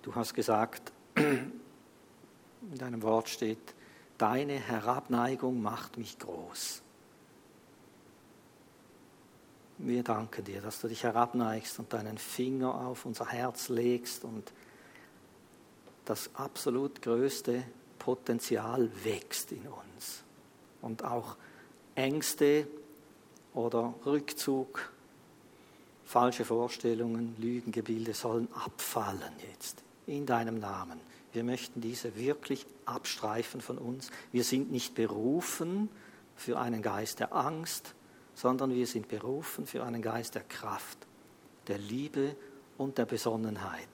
Du hast gesagt, in deinem Wort steht, deine Herabneigung macht mich groß. Wir danken dir, dass du dich herabneigst und deinen Finger auf unser Herz legst und das absolut größte Potenzial wächst in uns. Und auch Ängste oder Rückzug, falsche Vorstellungen, Lügengebilde sollen abfallen jetzt in deinem Namen. Wir möchten diese wirklich abstreifen von uns. Wir sind nicht berufen für einen Geist der Angst, sondern wir sind berufen für einen Geist der Kraft, der Liebe und der Besonnenheit,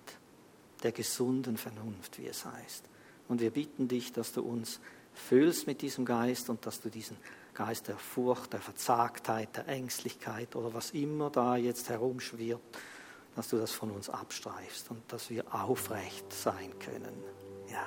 der gesunden Vernunft, wie es heißt. Und wir bitten dich, dass du uns füllst mit diesem Geist und dass du diesen Geist der Furcht, der Verzagtheit, der Ängstlichkeit oder was immer da jetzt herumschwirrt, dass du das von uns abstreifst und dass wir aufrecht sein können. Ja.